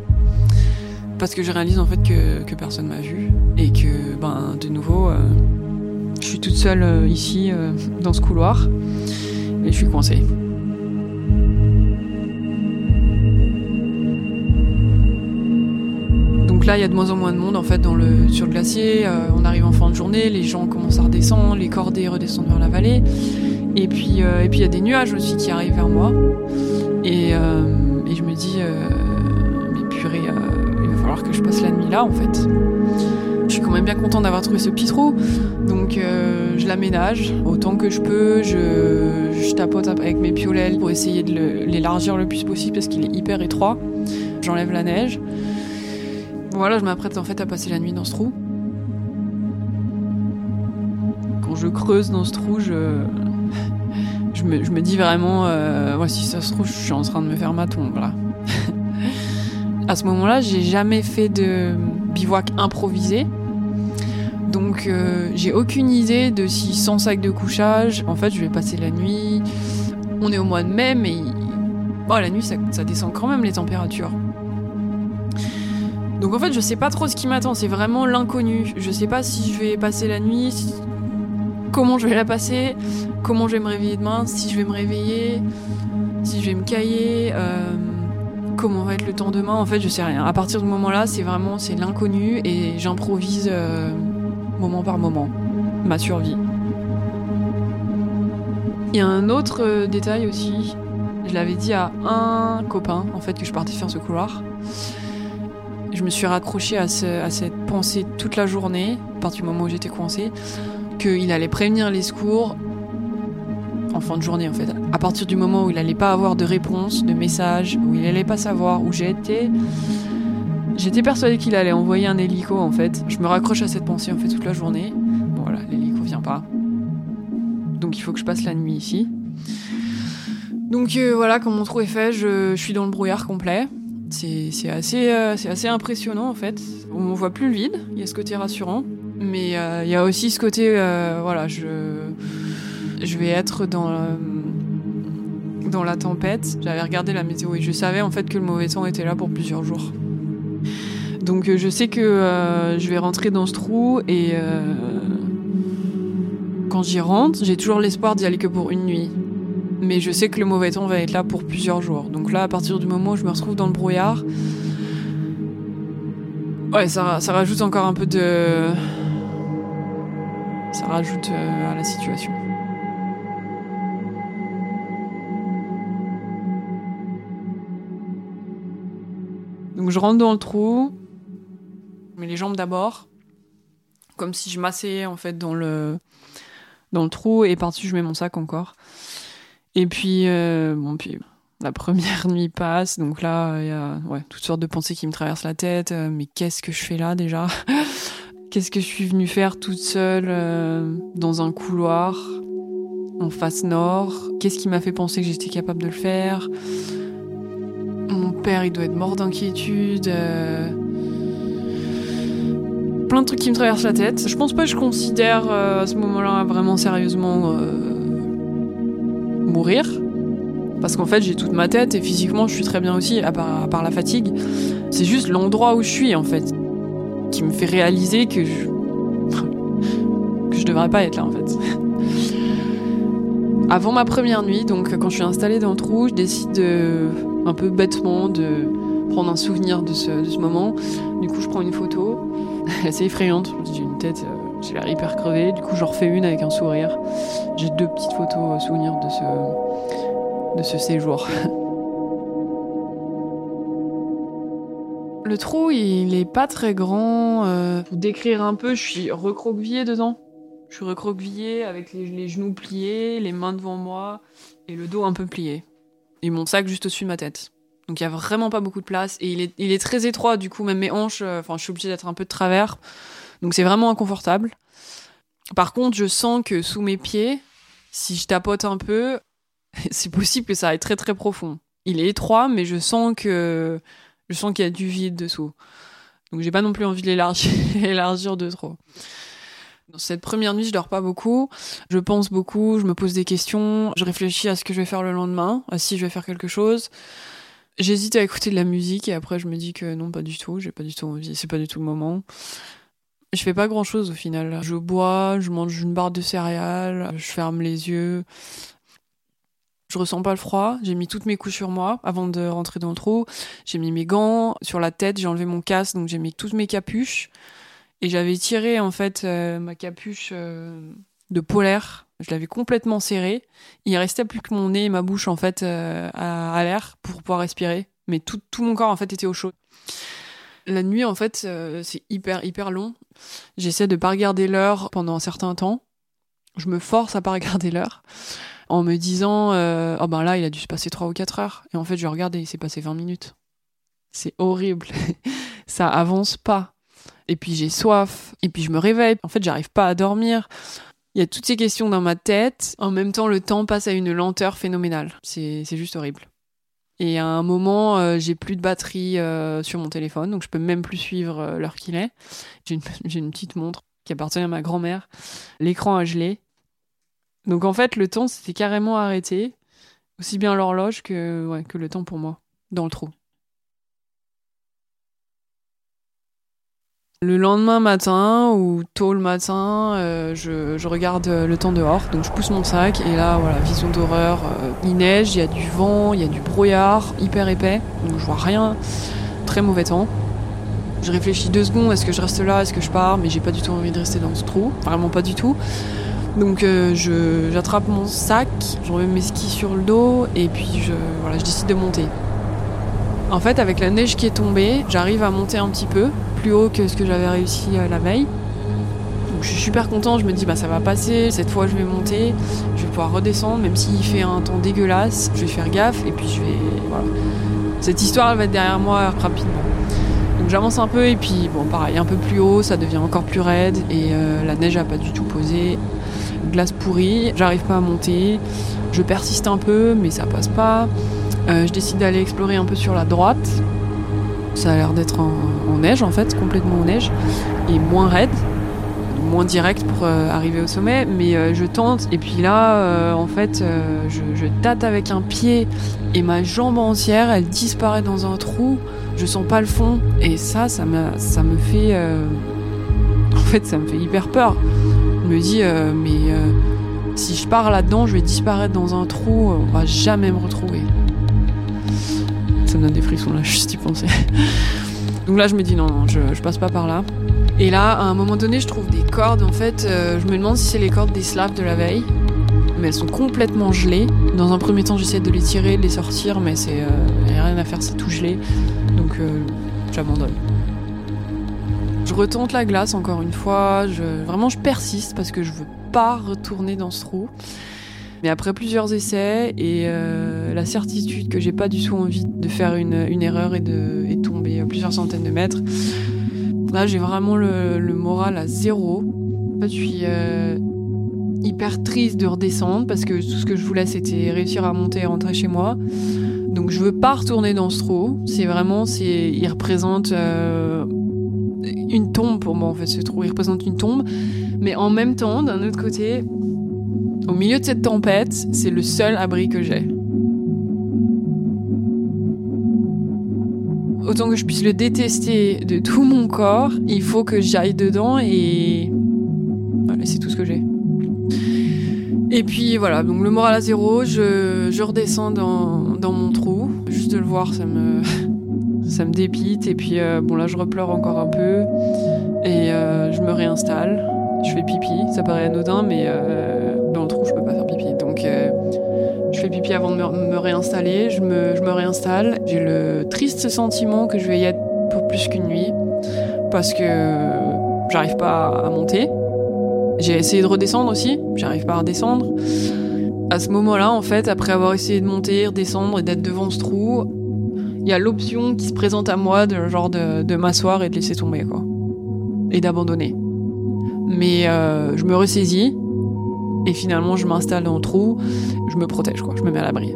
Parce que je réalise en fait que, que personne m'a vu. Et que, ben, de nouveau, Je suis toute seule euh, ici, euh, dans ce couloir, et je suis coincée. Donc là, il y a de moins en moins de monde en fait dans le, sur le glacier. Euh, on arrive en fin de journée, les gens commencent à redescendre, les cordées redescendent vers la vallée. Et puis, il y a des nuages aussi qui arrivent vers moi. Et je me dis, mais purée, il va falloir que je passe la nuit là en fait. Je suis quand même bien content d'avoir trouvé ce petit trou. Donc euh, je l'aménage autant que je peux. Je, tapote avec mes piolets pour essayer de l'élargir le, plus possible parce qu'il est hyper étroit. J'enlève la neige. Voilà, je m'apprête en fait à passer la nuit dans ce trou. Quand je creuse dans ce trou, je, je, me, dis vraiment, euh, si ça se trouve, je suis en train de me faire ma tombe à ce moment-là, j'ai jamais fait de bivouac improvisé. Donc euh, j'ai aucune idée de si sans sac de couchage, en fait je vais passer la nuit. On est au mois de mai, mais la nuit ça, descend quand même les températures. Donc en fait je sais pas trop ce qui m'attend, c'est vraiment l'inconnu. Je sais pas si je vais passer la nuit, comment je vais la passer, comment je vais me réveiller demain, si je vais me réveiller, si je vais me cailler. Euh, comment va être le temps demain En fait, je sais rien. À partir du moment-là, c'est vraiment c'est l'inconnu et j'improvise. Euh, moment par moment, ma survie. Il y a un autre euh, détail aussi. Je l'avais dit à un copain, en fait, que je partais faire ce couloir. Je me suis raccrochée à, cette pensée toute la journée, à partir du moment où j'étais coincée, qu'il allait prévenir les secours en fin de journée, en fait. À partir du moment où il n'allait pas avoir de réponse, de message, où il n'allait pas savoir où j'étais, J'étais persuadée qu'il allait envoyer un hélico en fait. Je me raccroche à cette pensée en fait toute la journée. Bon voilà, l'hélico vient pas. Donc il faut que je passe la nuit ici. Donc euh, voilà, quand mon trou est fait, je, suis dans le brouillard complet. C'est assez, euh, assez impressionnant en fait. On voit plus le vide, il y a ce côté rassurant. Mais euh, il y a aussi ce côté, voilà, je, je vais être dans, dans la tempête. J'avais regardé la météo et je savais en fait que le mauvais temps était là pour plusieurs jours. Donc euh, je sais que euh, je vais rentrer dans ce trou et euh, quand j'y rentre, j'ai toujours l'espoir d'y aller que pour une nuit. Mais je sais que le mauvais temps va être là pour plusieurs jours. Donc là, à partir du moment où je me retrouve dans le brouillard, ouais, ça, ça rajoute encore un peu de. Ça rajoute à la situation. Je rentre dans le trou, je mets les jambes d'abord, comme si je m'asseyais en fait dans le, dans le trou et par-dessus je mets mon sac encore. Et puis, euh, bon, puis la première nuit passe, donc là il y a toutes sortes de pensées qui me traversent la tête. Euh, mais qu'est-ce que je fais là déjà Qu'est-ce que je suis venue faire toute seule euh, dans un couloir en face nord? Qu'est-ce qui m'a fait penser que j'étais capable de le faire? Mon père, il doit être mort d'inquiétude. Euh. Plein de trucs qui me traversent la tête. Je pense pas que je considère euh, à ce moment-là vraiment sérieusement euh, mourir. Parce qu'en fait, j'ai toute ma tête et physiquement, je suis très bien aussi, à part, la fatigue. C'est juste l'endroit où je suis, en fait, qui me fait réaliser que je. que je devrais pas être là, en fait. Avant ma première nuit, donc quand je suis installée dans le trou, je décide de un peu bêtement de prendre un souvenir de ce, moment. Du coup, je prends une photo. assez effrayante. J'ai une tête, euh, j'ai l'air hyper crevée. Du coup, j'en refais une avec un sourire. J'ai deux petites photos euh, souvenirs de ce, de ce séjour. Le trou, il est pas très grand. Euh, pour décrire un peu, je suis recroquevillée dedans. Je suis recroquevillée avec les genoux pliés, les mains devant moi et le dos un peu plié et mon sac juste au-dessus de ma tête. Donc il y a vraiment pas beaucoup de place et il est, très étroit du coup même mes hanches, euh, enfin je suis obligée d'être un peu de travers. Donc c'est vraiment inconfortable. Par contre, je sens que sous mes pieds, si je tapote un peu, c'est possible que ça aille très très profond. Il est étroit, mais je sens que je sens qu'il y a du vide dessous. Donc j'ai pas non plus envie de l'élargir de trop. Dans cette première nuit, je dors pas beaucoup. Je pense beaucoup, je me pose des questions, je réfléchis à ce que je vais faire le lendemain, à si je vais faire quelque chose. J'hésite à écouter de la musique et après je me dis que non, pas du tout, j'ai pas du tout envie, c'est pas du tout le moment. Je fais pas grand chose au final. Je bois, je mange une barre de céréales, je ferme les yeux. Je ressens pas le froid. J'ai mis toutes mes couches sur moi avant de rentrer dans le trou. J'ai mis mes gants sur la tête. J'ai enlevé mon casque, donc j'ai mis toutes mes capuches. Et j'avais tiré en fait euh, ma capuche euh, de polaire. Je l'avais complètement serrée. Il restait plus que mon nez et ma bouche en fait euh, à, l'air pour pouvoir respirer. Mais tout, mon corps en fait était au chaud. La nuit, en fait, c'est hyper, hyper long. J'essaie de pas regarder l'heure pendant un certain temps. Je me force à pas regarder l'heure en me disant oh ben là il a dû se passer 3 ou 4 heures et en fait je regarde et il s'est passé 20 minutes c'est horrible ça avance pas et puis j'ai soif et puis je me réveille en fait j'arrive pas à dormir il y a toutes ces questions dans ma tête en même temps le temps passe à une lenteur phénoménale c'est juste horrible et à un moment, euh, j'ai plus de batterie euh, sur mon téléphone, donc je peux même plus suivre euh, l'heure qu'il est. J'ai une, petite montre qui appartient à ma grand-mère. L'écran a gelé. Donc en fait, le temps s'était carrément arrêté, aussi bien l'horloge que, ouais, que le temps pour moi, dans le trou. Le lendemain matin ou tôt le matin, euh, je, regarde le temps dehors, donc je pousse mon sac et là, voilà, vision d'horreur. Euh, il neige, il y a du vent, il y a du brouillard, hyper épais, donc je vois rien. Très mauvais temps. Je réfléchis deux secondes, est-ce que je reste là, est-ce que je pars, mais j'ai pas du tout envie de rester dans ce trou, vraiment pas du tout. Donc euh, j'attrape mon sac, je remets mes skis sur le dos et puis je, voilà, je décide de monter. En fait, avec la neige qui est tombée, j'arrive à monter un petit peu, plus haut que ce que j'avais réussi euh, la veille. Donc je suis super content, je me dis bah ça va passer, cette fois je vais monter, je vais pouvoir redescendre, même s'il fait un temps dégueulasse, je vais faire gaffe et puis je vais. Voilà. Cette histoire va être derrière moi rapidement. Donc j'avance un peu et puis bon pareil, un peu plus haut, ça devient encore plus raide et euh, la neige a pas du tout posé. Glace pourrie, j'arrive pas à monter, je persiste un peu mais ça passe pas. Euh, je décide d'aller explorer un peu sur la droite. Ça a l'air d'être en, neige en fait, complètement en neige, et moins raide, moins direct pour euh, arriver au sommet. Mais euh, je tente, et puis là, en fait, je, tâte avec un pied, et ma jambe entière, elle disparaît dans un trou. Je sens pas le fond, et ça, ça, ça me fait, en fait, ça me fait hyper peur. Je me dis, mais si je pars là-dedans, je vais disparaître dans un trou, on va jamais me retrouver ça me donne des frissons là, juste y penser. Donc là, je me dis non, non, je, passe pas par là. Et là, à un moment donné, je trouve des cordes. En fait, euh, je me demande si c'est les cordes des slaves de la veille. Mais elles sont complètement gelées. Dans un premier temps, j'essaie de les tirer, de les sortir, mais c'est euh, rien à faire, c'est tout gelé. Donc euh, j'abandonne. Je retente la glace encore une fois. Vraiment, je persiste parce que je veux pas retourner dans ce trou. Mais après plusieurs essais et euh, la certitude que j'ai pas du tout envie de faire une, une erreur et de et tomber plusieurs centaines de mètres, là j'ai vraiment le, le, moral à zéro. Je suis euh, hyper triste de redescendre parce que tout ce que je voulais c'était réussir à monter et rentrer chez moi. Donc je veux pas retourner dans ce trou. C'est vraiment, c'est, il représente euh, une tombe pour moi en fait ce trou. Il représente une tombe, mais en même temps, d'un autre côté, au milieu de cette tempête, c'est le seul abri que j'ai. Autant que je puisse le détester de tout mon corps, il faut que j'aille dedans et voilà, c'est tout ce que j'ai. Et puis voilà, donc le moral à zéro, je, redescends dans, mon trou. Juste de le voir, ça me, ça me dépite. Et puis euh, bon là, je repleure encore un peu et euh, je me réinstalle. Je fais pipi, ça paraît anodin, mais euh, fais pipi avant de me, réinstaller. Je me, je me réinstalle. J'ai le triste sentiment que je vais y être pour plus qu'une nuit parce que j'arrive pas à monter. J'ai essayé de redescendre aussi, j'arrive pas à redescendre. À ce moment-là, en fait, après avoir essayé de monter, redescendre et d'être devant ce trou, il y a l'option qui se présente à moi de genre de, m'asseoir et de laisser tomber, quoi. Et d'abandonner. Mais euh, je me ressaisis et finalement, je m'installe dans le trou, je me protège, quoi, je me mets à l'abri.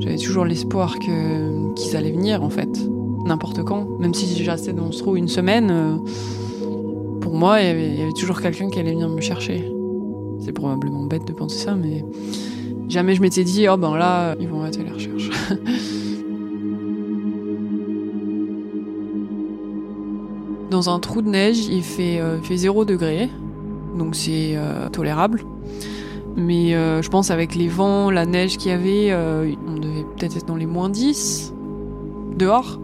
J'avais toujours l'espoir que, qu'ils allaient venir, en fait, n'importe quand. Même si j'ai resté dans ce trou une semaine, euh, pour moi, il y, avait, toujours quelqu'un qui allait venir me chercher. C'est probablement bête de penser ça, mais jamais je m'étais dit, oh ben là, ils vont arrêter les recherches. Dans un trou de neige, il fait, euh, fait 0 degré, donc c'est euh, tolérable. Mais euh, je pense avec les vents, la neige qu'il y avait, on devait peut-être être dans les moins 10 dehors.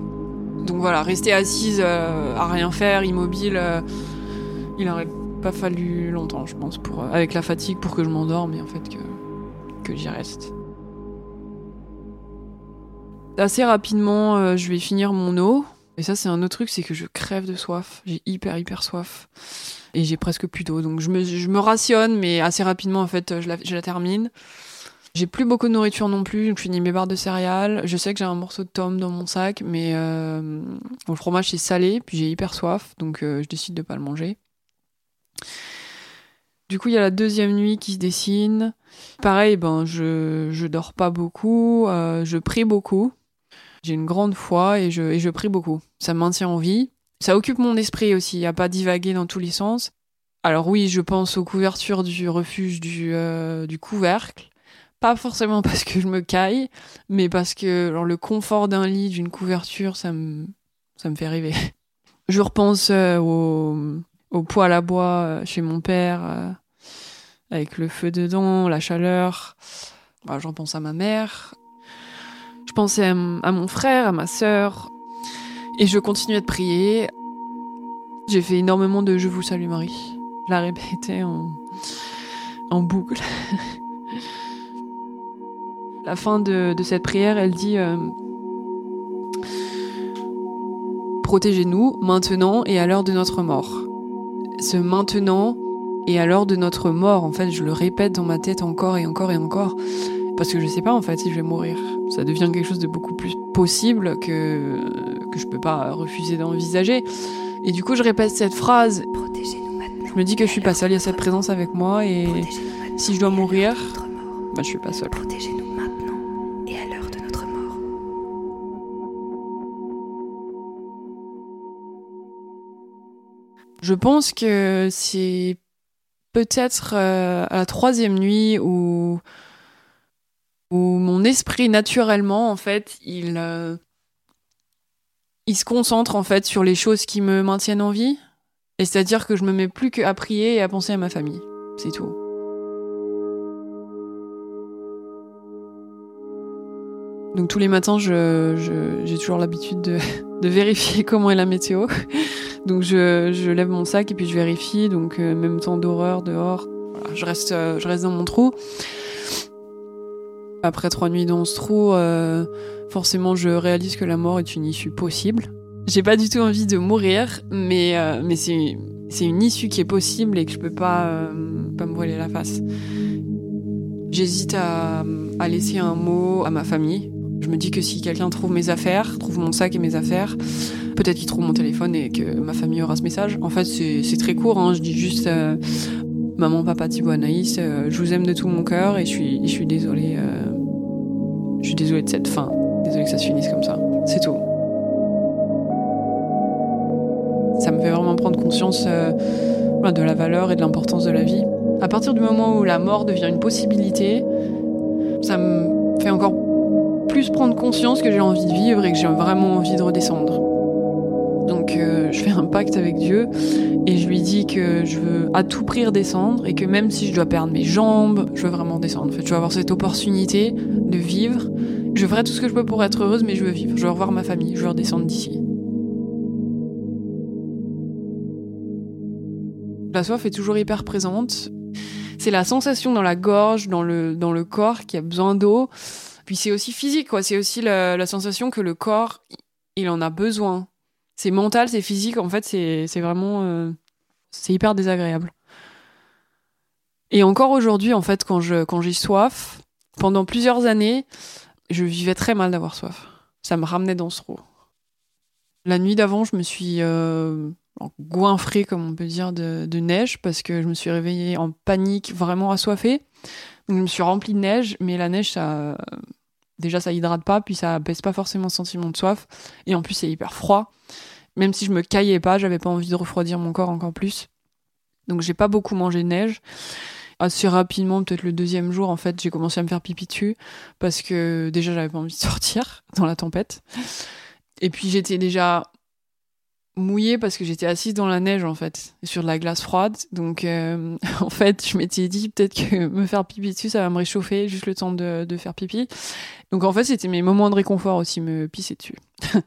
Donc voilà, rester assise à rien faire, immobile, il aurait pas fallu longtemps, je pense, pour, avec la fatigue pour que je m'endorme et en fait que, que j'y reste. Assez rapidement, je vais finir mon eau. Et ça, c'est un autre truc, c'est que je crève de soif. J'ai hyper, hyper soif. Et j'ai presque plus d'eau. Donc je me, je me rationne, mais assez rapidement, en fait, je la, je la termine. J'ai plus beaucoup de nourriture non plus, donc je finis mes barres de céréales. Je sais que j'ai un morceau de tome dans mon sac, mais euh, le fromage c'est salé, puis j'ai hyper soif, donc euh, je décide de pas le manger. Du coup, il y a la deuxième nuit qui se dessine. Pareil, ben je je dors pas beaucoup, euh, je prie beaucoup. J'ai une grande foi et je, et je prie beaucoup. Ça me maintient en vie. Ça occupe mon esprit aussi, à pas divaguer dans tous les sens. Alors oui, je pense aux couvertures du refuge du, euh, du couvercle. Pas forcément parce que je me caille, mais parce que alors, le confort d'un lit, d'une couverture, ça me, ça me fait rêver. Je repense euh, au, au poêle à bois euh, chez mon père, avec le feu dedans, la chaleur. Bah, J'en pense à ma mère, pensais à, mon frère, à ma sœur, et je continuais de prier. J'ai fait énormément de Je vous salue Marie. Je la répétais en, boucle. la fin de, cette prière, elle dit euh, Protégez-nous maintenant et à l'heure de notre mort. Ce maintenant et à l'heure de notre mort, en fait, je le répète dans ma tête encore et encore et encore. Parce que je sais pas en fait si je vais mourir. Ça devient quelque chose de beaucoup plus possible que, que je peux pas refuser d'envisager. Et du coup, je répète cette phrase. Je me dis que je suis pas seule, il y a cette présence avec moi et si je dois mourir, bah, je suis pas seule. Protégez-nous maintenant et à l'heure de notre mort. Je pense que c'est peut-être euh, à la troisième nuit où où mon esprit naturellement en fait il euh, il se concentre en fait sur les choses qui me maintiennent en vie. Et c'est à dire que je me mets plus qu'à prier et à penser à ma famille. C'est tout. Donc tous les matins j'ai toujours l'habitude de, vérifier comment est la météo. Donc je, je, lève mon sac et puis je vérifie. Donc euh, même temps d'horreur dehors je reste euh, je reste dans mon trou après trois nuits dans ce trou, euh, forcément, je réalise que la mort est une issue possible. J'ai pas du tout envie de mourir, mais, euh, mais c'est, une issue qui est possible et que je peux pas, euh, pas me voiler la face. J'hésite à, à laisser un mot à ma famille. Je me dis que si quelqu'un trouve mes affaires, trouve mon sac et mes affaires, peut-être qu'il trouve mon téléphone et que ma famille aura ce message. En fait, c'est, c'est très court. Hein. Je dis juste maman, papa, Thibaut, Anaïs, je vous aime de tout mon cœur et je suis, je suis désolée. Je suis désolée de cette fin. Désolée que ça se finisse comme ça. C'est tout. Ça me fait vraiment prendre conscience euh, de la valeur et de l'importance de la vie. À partir du moment où la mort devient une possibilité, ça me fait encore plus prendre conscience que j'ai envie de vivre et que j'ai vraiment envie de redescendre. Donc euh, je fais un pacte avec Dieu et je lui dis que je veux à tout prix redescendre et que même si je dois perdre mes jambes, je veux vraiment descendre. En fait, je veux avoir cette opportunité de vivre. Je ferai tout ce que je peux pour être heureuse, mais je veux vivre. Je veux revoir ma famille. Je veux redescendre d'ici. La soif est toujours hyper présente. C'est la sensation dans la gorge, dans le, dans le corps qui a besoin d'eau. Puis c'est aussi physique, quoi. C'est aussi la, la sensation que le corps, il en a besoin c'est mental, c'est physique. En fait, c'est vraiment. Euh, c'est hyper désagréable. Et encore aujourd'hui, en fait, quand j'ai quand soif, pendant plusieurs années, je vivais très mal d'avoir soif. Ça me ramenait dans ce trou. La nuit d'avant, je me suis euh, goinfrée, comme on peut dire, de, neige parce que je me suis réveillée en panique, vraiment assoiffée. Je me suis remplie de neige, mais la neige, ça, déjà, ça hydrate pas, puis ça baisse pas forcément le sentiment de soif. Et en plus, c'est hyper froid même si je me caillais pas, j'avais pas envie de refroidir mon corps encore plus. Donc j'ai pas beaucoup mangé de neige. Assez rapidement, peut-être le deuxième jour, en fait, j'ai commencé à me faire pipi dessus parce que déjà j'avais pas envie de sortir dans la tempête. Et puis j'étais déjà mouillée parce que j'étais assise dans la neige en fait, sur de la glace froide. Donc euh, en fait, je m'étais dit peut-être que me faire pipi dessus, ça va me réchauffer juste le temps de, de faire pipi. Donc en fait, c'était mes moments de réconfort aussi, me pisser dessus.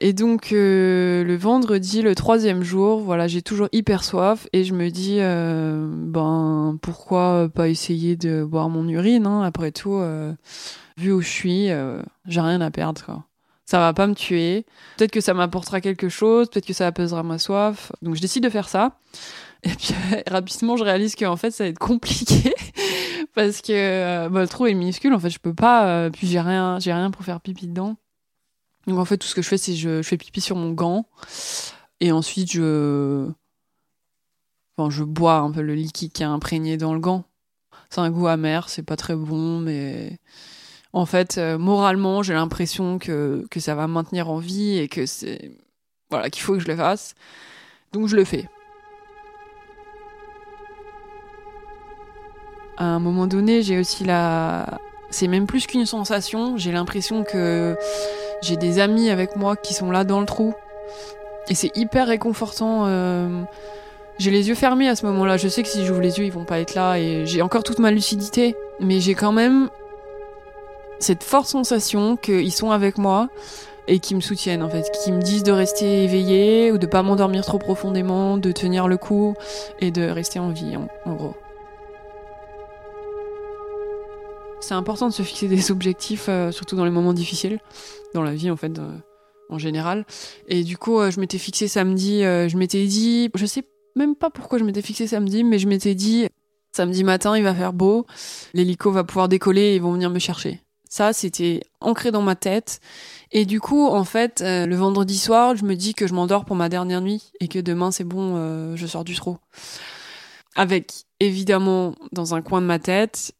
et donc euh, le vendredi, le troisième jour, voilà, j'ai toujours hyper soif et je me dis, euh, ben pourquoi pas essayer de boire mon urine hein, Après tout, vu où je suis, j'ai rien à perdre. Quoi ça va pas me tuer. Peut-être que ça m'apportera quelque chose, peut-être que ça apaisera ma soif. Donc je décide de faire ça. Et puis rapidement, je réalise qu'en fait, ça va être compliqué parce que euh, bah, le trou est minuscule. En fait, je peux pas. Euh, puis j'ai rien, j'ai rien pour faire pipi dedans. Donc en fait, tout ce que je fais, c'est je, fais pipi sur mon gant et ensuite je, enfin, je bois un peu le liquide qui est imprégné dans le gant. C'est un goût amer, c'est pas très bon, mais en fait, euh, moralement, j'ai l'impression que, ça va me maintenir en vie et que c'est. Voilà, qu'il faut que je le fasse. Donc je le fais. À un moment donné, j'ai aussi la. C'est même plus qu'une sensation, j'ai l'impression que j'ai des amis avec moi qui sont là dans le trou. Et c'est hyper réconfortant. Euh, j'ai les yeux fermés à ce moment-là. Je sais que si j'ouvre les yeux, ils vont pas être là. Et j'ai encore toute ma lucidité. Mais j'ai quand même cette forte sensation qu'ils sont avec moi et qui me soutiennent en fait, qui me disent de rester éveillé ou de pas m'endormir trop profondément, de tenir le coup et de rester en vie en, gros. C'est important de se fixer des objectifs, euh, surtout dans les moments difficiles, dans la vie en fait, euh, en général. Et du coup, euh, je m'étais fixé samedi, je m'étais dit, je sais même pas pourquoi je m'étais fixé samedi, mais je m'étais dit, samedi matin, il va faire beau, l'hélico va pouvoir décoller et ils vont venir me chercher. Ça, c'était ancré dans ma tête. Et du coup, en fait, euh, le vendredi soir, je me dis que je m'endors pour ma dernière nuit et que demain, c'est bon, euh, je sors du trou. Avec, évidemment, dans un coin de ma tête,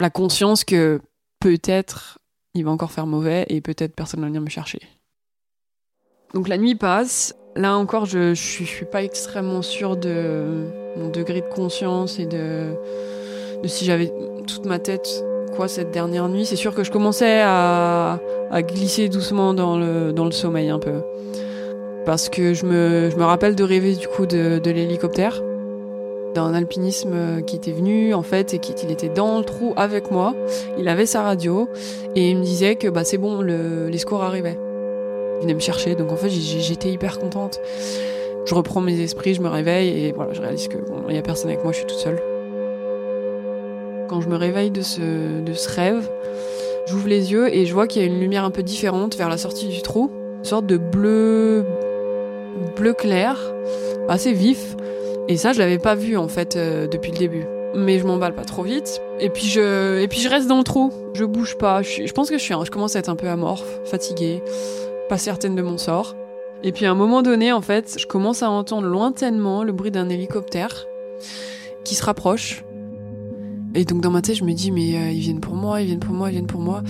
la conscience que peut-être il va encore faire mauvais et peut-être personne va venir me chercher. Donc la nuit passe. Là encore, je, je, suis, pas extrêmement sûre de mon degré de conscience et de si j'avais toute ma tête cette dernière nuit. C'est sûr que je commençais à, glisser doucement dans le, sommeil un peu. Parce que je me, rappelle de rêver du coup de, l'hélicoptère, d'un alpinisme qui était venu en fait et qu'il était dans le trou avec moi. Il avait sa radio et il me disait que bah, c'est bon, le, les secours arrivaient. Il venait me chercher, donc en fait j'étais hyper contente. Je reprends mes esprits, je me réveille et voilà, je réalise que bon, il y a personne avec moi, je suis toute seule. Quand je me réveille de ce, de ce rêve, j'ouvre les yeux et je vois qu'il y a une lumière un peu différente vers la sortie du trou. Une sorte de bleu, bleu clair, assez vif. Et ça, je l'avais pas vu en fait euh, depuis le début. Mais je m'emballe pas trop vite. Et puis je, et puis je reste dans le trou. Je bouge pas. Je, pense que je suis, je commence à être un peu amorphe, fatiguée, pas certaine de mon sort. Et puis à un moment donné, en fait, je commence à entendre lointainement le bruit d'un hélicoptère qui se rapproche et donc dans ma tête, je me dis, mais euh, ils viennent pour moi, ils viennent pour moi, ils viennent pour moi.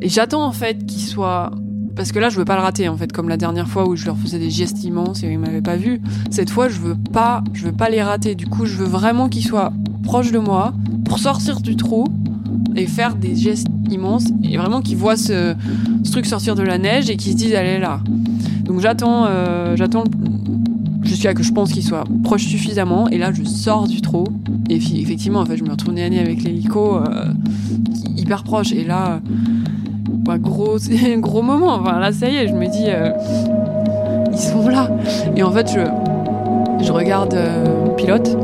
Et j'attends en fait qu'ils soient... Parce que là, je veux pas le rater, en fait, comme la dernière fois où je leur faisais des gestes immenses et ils m'avaient pas vu. Cette fois, je veux pas, je veux pas les rater. Du coup, je veux vraiment qu'ils soient proches de moi pour sortir du trou et faire des gestes immenses et vraiment qu'ils voient ce, truc sortir de la neige et qu'ils se disent, est là. Donc j'attends, euh, j'attends jusqu'à que je pense qu'il soit proche suffisamment. Et là, je sors du trou. Et effectivement, en fait, je me retrouve nez à avec l'hélico, euh, hyper proche. Et là, bah, gros, un gros moment. Enfin, là, ça y est, je me dis, euh, ils sont là. Et en fait, je, je regarde euh, pilote.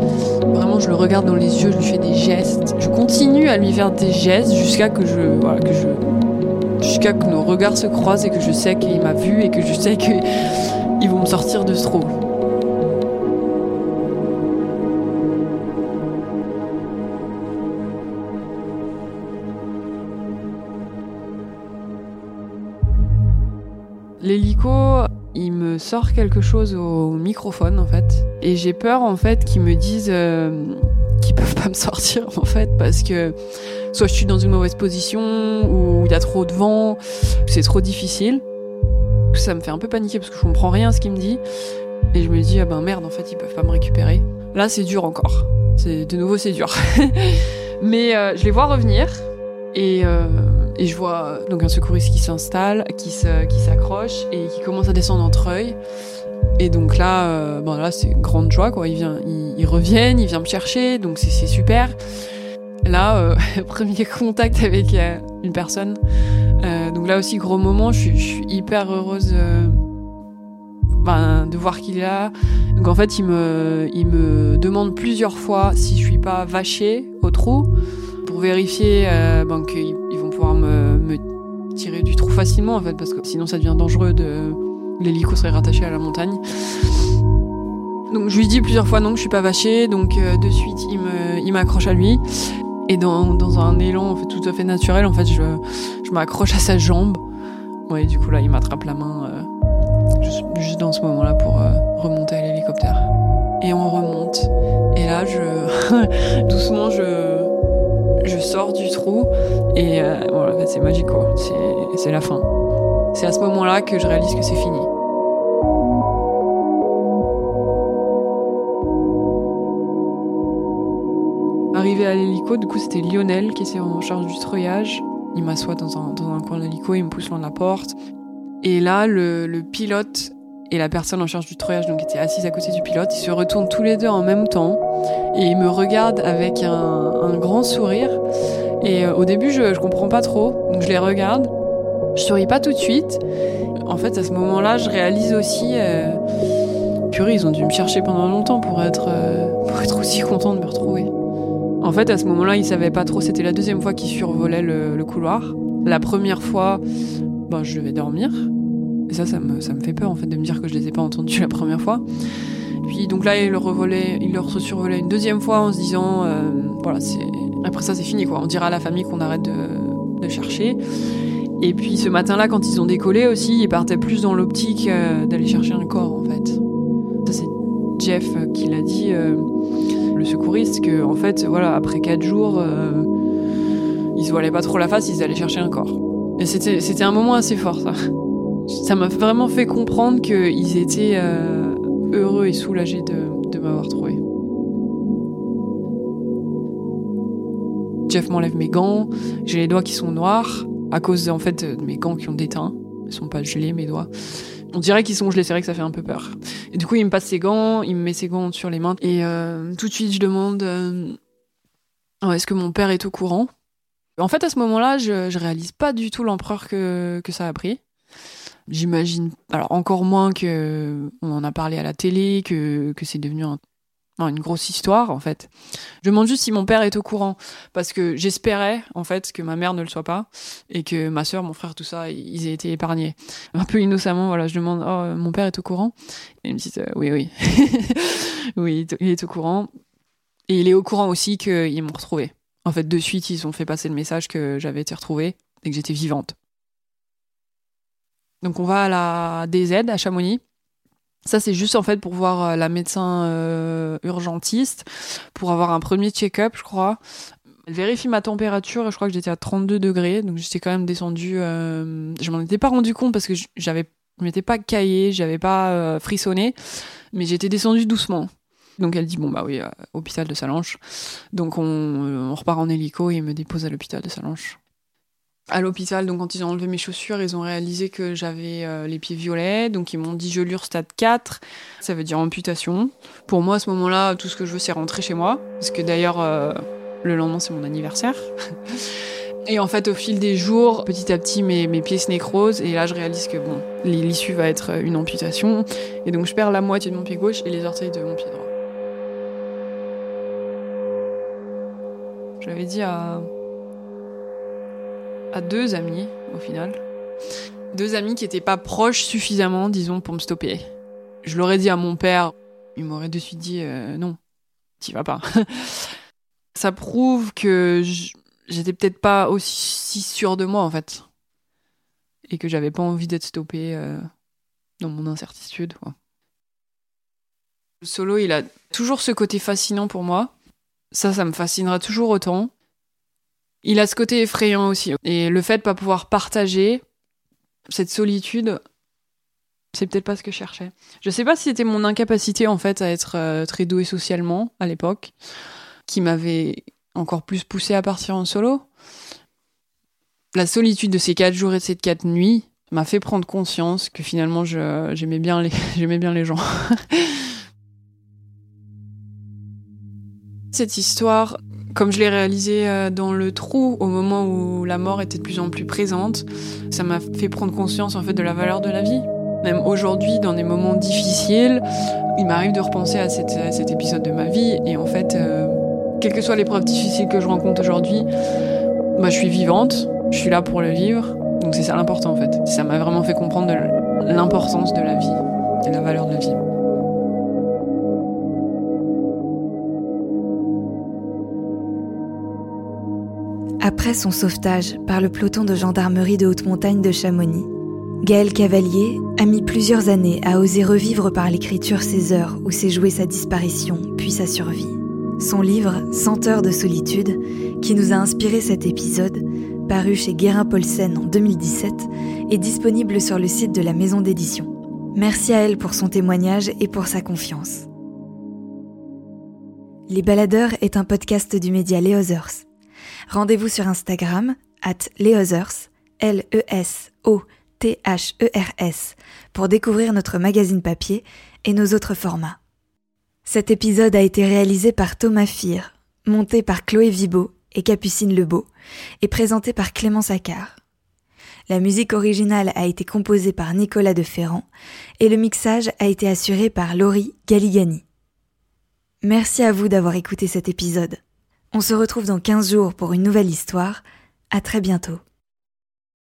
Vraiment, je le regarde dans les yeux, je lui fais des gestes. Je continue à lui faire des gestes jusqu'à que je, voilà, que je, jusqu'à que nos regards se croisent et que je sais qu'il m'a vu et que je sais qu'ils vont me sortir de ce trou. Me sort quelque chose au microphone en fait. Et j'ai peur en fait qu'ils me disent euh, qu'ils peuvent pas me sortir en fait parce que soit je suis dans une mauvaise position ou il y a trop de vent, c'est trop difficile. Ça me fait un peu paniquer parce que je comprends rien à ce qu'il me dit. Et je me dis, ah ben merde, en fait, ils peuvent pas me récupérer. Là, c'est dur encore. C'est De nouveau, c'est dur. Mais euh, je les vois revenir et, euh, Et je vois donc un secouriste qui s'installe, qui s'accroche et qui commence à descendre en treuil. Et donc là, euh, bon là c'est grande joie quoi. Ils, vient, ils, reviennent, ils viennent me chercher, donc c'est super. Là, euh, premier contact avec euh, une personne. donc là aussi gros moment. Je suis, hyper heureuse ben, de voir qu'il est là. Donc en fait, il me, il me demande plusieurs fois si je suis pas vachée au trou pour vérifier ben, vont pouvoir me, tirer du trou facilement en fait parce que sinon ça devient dangereux de l'hélico serait rattaché à la montagne. Donc je lui dis plusieurs fois non que je suis pas vachée, donc euh, de suite il me, il m'accroche à lui. Et dans, dans un élan en fait, tout à fait naturel, en fait, je, je m'accroche à sa jambe. Ouais, du coup là, il m'attrape la main euh, juste, dans ce moment-là pour euh, remonter à l'hélicoptère. Et on remonte. Et là, je doucement, je je sors du trou et voilà, c'est magique quoi. C'est la fin. C'est à ce moment-là que je réalise que c'est fini. Arrivé à l'hélico, du coup c'était Lionel qui était en charge du treuillage. Il m'assoit dans un, dans un coin de l'hélico, il me pousse loin de la porte. Et là, le, le, pilote et la personne en charge du treuillage, donc était assise à côté du pilote, ils se retournent tous les deux en même temps et ils me regardent avec un, un grand sourire. Et euh, au début, je, je comprends pas trop, donc je les regarde. Je souris pas tout de suite. En fait, à ce moment-là, je réalise aussi. Euh, purée, ils ont dû me chercher pendant longtemps pour être, euh, pour être aussi content de me retrouver. En fait, à ce moment-là, ils savaient pas trop. C'était la deuxième fois qu'ils survolaient le, couloir. La première fois, ben, je devais dormir. Et ça, ça me, ça me fait peur, en fait, de me dire que je les ai pas entendus la première fois. Puis, donc là, ils revolaient, ils leur survolaient une deuxième fois en se disant, euh, voilà, c'est, après ça, c'est fini, quoi. On dira à la famille qu'on arrête de, de chercher. Et puis ce matin-là, quand ils ont décollé aussi, ils partaient plus dans l'optique euh, d'aller chercher un corps en fait. Ça c'est Jeff qui l'a dit, euh, le secouriste, que en fait, voilà, après quatre jours, euh, ils se voilaient pas trop la face, ils allaient chercher un corps. Et c'était, c'était un moment assez fort ça. Ça m'a vraiment fait comprendre qu'ils étaient heureux et soulagés de, de m'avoir trouvé. Jeff m'enlève mes gants, j'ai les doigts qui sont noirs, à cause en fait de mes gants qui ont déteint. Ils sont pas gelés mes doigts. On dirait qu'ils sont gelés, c'est vrai que ça fait un peu peur. Et du coup, il me passe ses gants, il me met ses gants sur les mains et euh, tout de suite je demande euh, oh, est-ce que mon père est au courant? En fait, à ce moment-là, je, je réalise pas du tout l'empereur que, que ça a pris. J'imagine, alors encore moins que on en a parlé à la télé, que, que c'est devenu un une grosse histoire en fait. Je demande juste si mon père est au courant parce que j'espérais en fait que ma mère ne le soit pas et que ma soeur, mon frère, tout ça, ils aient été épargnés. Un peu innocemment, voilà, je demande oh mon père est au courant? Et ils me disent euh, oui oui oui il est au courant et il est au courant aussi qu'ils m'ont retrouvé. En fait, de suite, ils ont fait passer le message que j'avais été retrouvée et que j'étais vivante. Donc on va à la DZ à Chamonix ça, c'est juste en fait pour voir euh, la médecin euh, urgentiste, pour avoir un premier check-up, je crois. Elle vérifie ma température et je crois que j'étais à 32 degrés, donc j'étais quand même descendue. Euh, je m'en étais pas rendu compte parce que j'avais, je m'étais pas caillé, j'avais pas frissonné, mais j'étais descendue doucement. Donc elle dit bon bah oui, hôpital de Salanches. Donc on, on repart en hélico et il me dépose à l'hôpital de Salanches à l'hôpital, donc quand ils ont enlevé mes chaussures, ils ont réalisé que j'avais euh, les pieds violets, donc ils m'ont dit gelure stade 4, ça veut dire amputation. Pour moi, à ce moment-là, tout ce que je veux, c'est rentrer chez moi, parce que d'ailleurs, euh, le lendemain, c'est mon anniversaire. et en fait, au fil des jours, petit à petit, mes, mes pieds se nécrosent, et là, je réalise que bon, l'issue va être une amputation, et donc je perds la moitié de mon pied gauche et les orteils de mon pied droit. J'avais dit à à deux amis, au final. Deux amis qui n'étaient pas proches suffisamment, disons, pour me stopper. Je l'aurais dit à mon père, il m'aurait de suite dit euh, non, t'y vas pas. Ça prouve que j'étais peut-être pas aussi sûre de moi, en fait. Et que j'avais pas envie d'être stoppée euh, dans mon incertitude. Le solo, il a toujours ce côté fascinant pour moi. Ça, ça me fascinera toujours autant. Il a ce côté effrayant aussi. Et le fait de pas pouvoir partager cette solitude, c'est peut-être pas ce que je cherchais. Je sais pas si c'était mon incapacité en fait à être euh, très doué socialement à l'époque qui m'avait encore plus poussé à partir en solo. la solitude de ces quatre jours et de ces quatre nuits m'a fait prendre conscience que finalement j'aimais bien les bien les gens. Cette histoire, comme je l'ai réalisée euh, dans le trou au moment où la mort était de plus en plus présente, ça m'a fait prendre conscience en fait de la valeur de la vie. Même aujourd'hui, dans des moments difficiles, il m'arrive de repenser à, cet épisode de ma vie et en fait, euh, quelles que soient les preuves difficiles que je rencontre aujourd'hui, bah, je suis vivante, je suis là pour le vivre. Donc c'est ça l'important en fait. Ça m'a vraiment fait comprendre l'importance de la vie et la valeur de la vie. Son sauvetage par le peloton de gendarmerie de haute montagne de Chamonix, Gaël Cavalier a mis plusieurs années à oser revivre par l'écriture ces heures où s'est jouée sa disparition puis sa survie. Son livre Senteur de solitude, qui nous a inspiré cet épisode, paru chez Guérin Paulsen en 2017, est disponible sur le site de la maison d'édition. Merci à elle pour son témoignage et pour sa confiance. Les Baladeurs est un podcast du média Les Others. Rendez-vous sur Instagram, at Leothers, L-E-S-O-T-H-E-R-S, pour découvrir notre magazine papier et nos autres formats. Cet épisode a été réalisé par Thomas Fir, monté par Chloé Vibo et Capucine Lebeau, et présenté par Clément Saccard. La musique originale a été composée par Nicolas de Ferrand et le mixage a été assuré par Laurie Galigani. Merci à vous d'avoir écouté cet épisode. On se retrouve dans 15 jours pour une nouvelle histoire. À très bientôt.